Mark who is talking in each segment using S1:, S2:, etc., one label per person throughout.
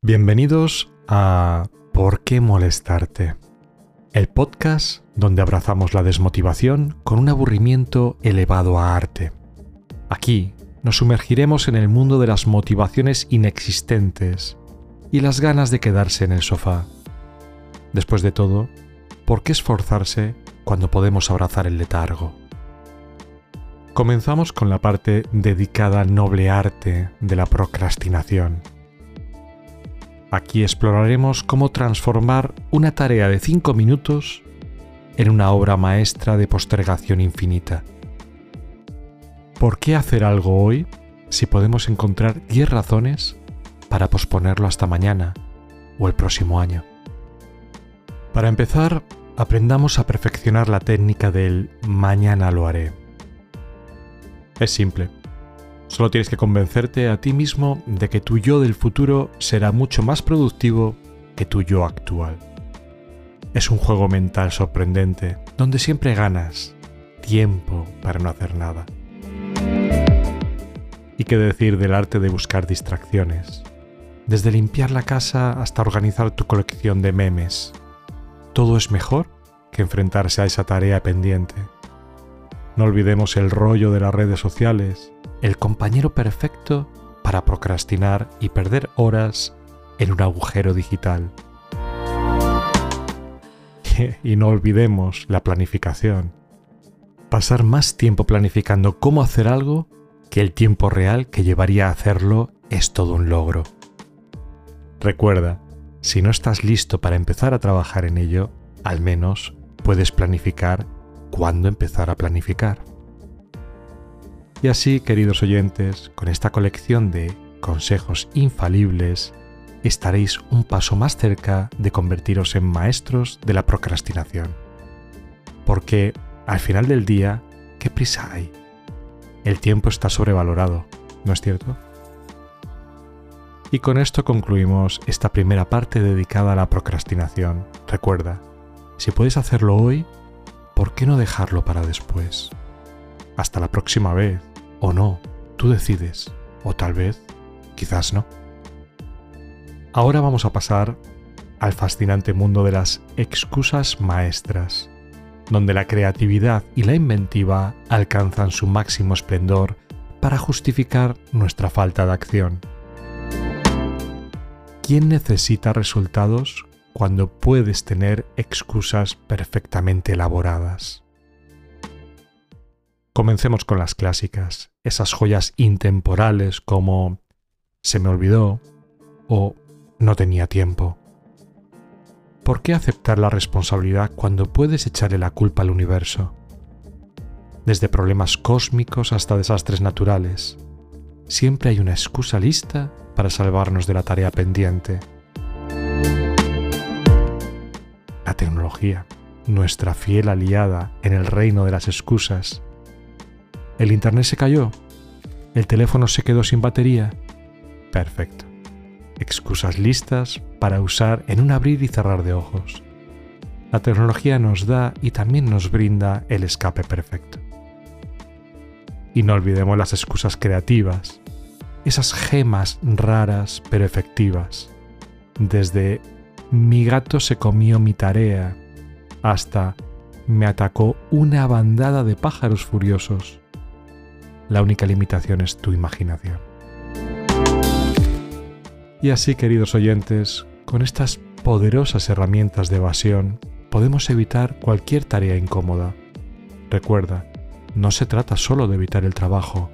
S1: Bienvenidos a ¿Por qué molestarte? El podcast donde abrazamos la desmotivación con un aburrimiento elevado a arte. Aquí nos sumergiremos en el mundo de las motivaciones inexistentes y las ganas de quedarse en el sofá. Después de todo, ¿por qué esforzarse cuando podemos abrazar el letargo? Comenzamos con la parte dedicada al noble arte de la procrastinación. Aquí exploraremos cómo transformar una tarea de 5 minutos en una obra maestra de postergación infinita. ¿Por qué hacer algo hoy si podemos encontrar 10 razones para posponerlo hasta mañana o el próximo año? Para empezar, aprendamos a perfeccionar la técnica del mañana lo haré. Es simple. Solo tienes que convencerte a ti mismo de que tu yo del futuro será mucho más productivo que tu yo actual. Es un juego mental sorprendente, donde siempre ganas tiempo para no hacer nada. ¿Y qué decir del arte de buscar distracciones? Desde limpiar la casa hasta organizar tu colección de memes. Todo es mejor que enfrentarse a esa tarea pendiente. No olvidemos el rollo de las redes sociales, el compañero perfecto para procrastinar y perder horas en un agujero digital. y no olvidemos la planificación. Pasar más tiempo planificando cómo hacer algo que el tiempo real que llevaría a hacerlo es todo un logro. Recuerda, si no estás listo para empezar a trabajar en ello, al menos puedes planificar cuándo empezar a planificar. Y así, queridos oyentes, con esta colección de consejos infalibles, estaréis un paso más cerca de convertiros en maestros de la procrastinación. Porque, al final del día, ¿qué prisa hay? El tiempo está sobrevalorado, ¿no es cierto? Y con esto concluimos esta primera parte dedicada a la procrastinación. Recuerda, si puedes hacerlo hoy, ¿por qué no dejarlo para después? Hasta la próxima vez, o no, tú decides, o tal vez, quizás no. Ahora vamos a pasar al fascinante mundo de las excusas maestras, donde la creatividad y la inventiva alcanzan su máximo esplendor para justificar nuestra falta de acción. ¿Quién necesita resultados cuando puedes tener excusas perfectamente elaboradas? Comencemos con las clásicas, esas joyas intemporales como se me olvidó o no tenía tiempo. ¿Por qué aceptar la responsabilidad cuando puedes echarle la culpa al universo? Desde problemas cósmicos hasta desastres naturales, siempre hay una excusa lista para salvarnos de la tarea pendiente. La tecnología, nuestra fiel aliada en el reino de las excusas. ¿El Internet se cayó? ¿El teléfono se quedó sin batería? Perfecto excusas listas para usar en un abrir y cerrar de ojos. La tecnología nos da y también nos brinda el escape perfecto. Y no olvidemos las excusas creativas, esas gemas raras pero efectivas, desde mi gato se comió mi tarea hasta me atacó una bandada de pájaros furiosos. La única limitación es tu imaginación. Y así, queridos oyentes, con estas poderosas herramientas de evasión, podemos evitar cualquier tarea incómoda. Recuerda, no se trata solo de evitar el trabajo,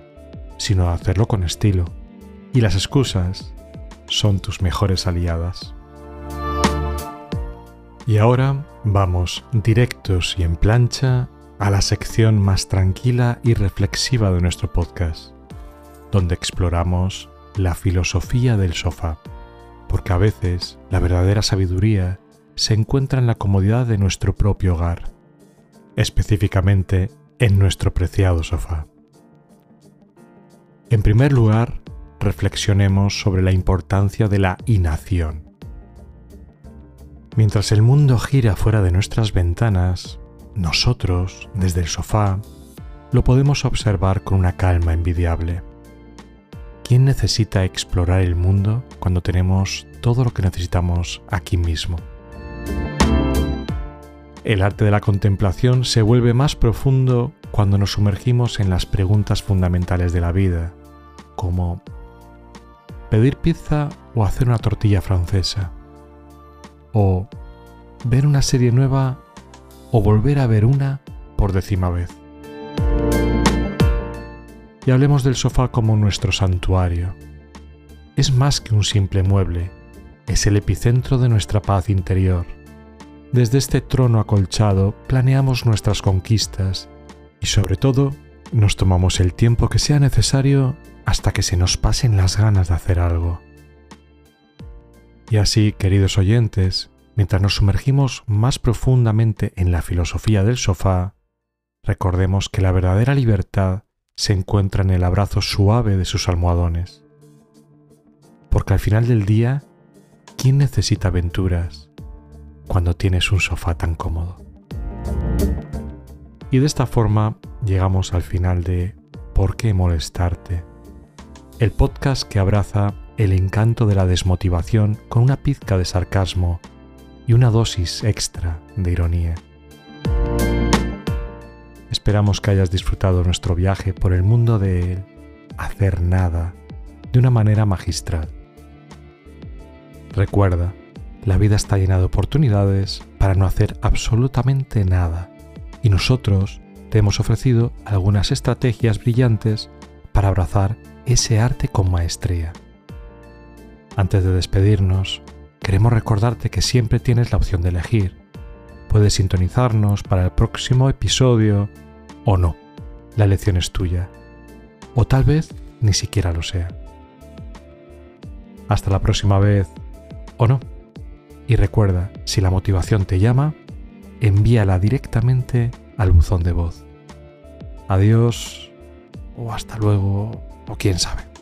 S1: sino de hacerlo con estilo. Y las excusas son tus mejores aliadas. Y ahora vamos directos y en plancha a la sección más tranquila y reflexiva de nuestro podcast, donde exploramos la filosofía del sofá, porque a veces la verdadera sabiduría se encuentra en la comodidad de nuestro propio hogar, específicamente en nuestro preciado sofá. En primer lugar, reflexionemos sobre la importancia de la inacción. Mientras el mundo gira fuera de nuestras ventanas, nosotros, desde el sofá, lo podemos observar con una calma envidiable ¿quién necesita explorar el mundo cuando tenemos todo lo que necesitamos aquí mismo? El arte de la contemplación se vuelve más profundo cuando nos sumergimos en las preguntas fundamentales de la vida, como pedir pizza o hacer una tortilla francesa, o ver una serie nueva o volver a ver una por décima vez. Y hablemos del sofá como nuestro santuario. Es más que un simple mueble, es el epicentro de nuestra paz interior desde este trono acolchado planeamos nuestras conquistas y sobre todo nos tomamos el tiempo que sea necesario hasta que se nos pasen las ganas de hacer algo. Y así, queridos oyentes, mientras nos sumergimos más profundamente en la filosofía del sofá, recordemos que la verdadera libertad se encuentra en el abrazo suave de sus almohadones. Porque al final del día, ¿quién necesita aventuras? cuando tienes un sofá tan cómodo. Y de esta forma llegamos al final de ¿Por qué molestarte? El podcast que abraza el encanto de la desmotivación con una pizca de sarcasmo y una dosis extra de ironía. Esperamos que hayas disfrutado nuestro viaje por el mundo de hacer nada de una manera magistral. Recuerda, la vida está llena de oportunidades para no hacer absolutamente nada y nosotros te hemos ofrecido algunas estrategias brillantes para abrazar ese arte con maestría. Antes de despedirnos, queremos recordarte que siempre tienes la opción de elegir. Puedes sintonizarnos para el próximo episodio o no. La elección es tuya. O tal vez ni siquiera lo sea. Hasta la próxima vez o no. Y recuerda, si la motivación te llama, envíala directamente al buzón de voz. Adiós o hasta luego o quién sabe.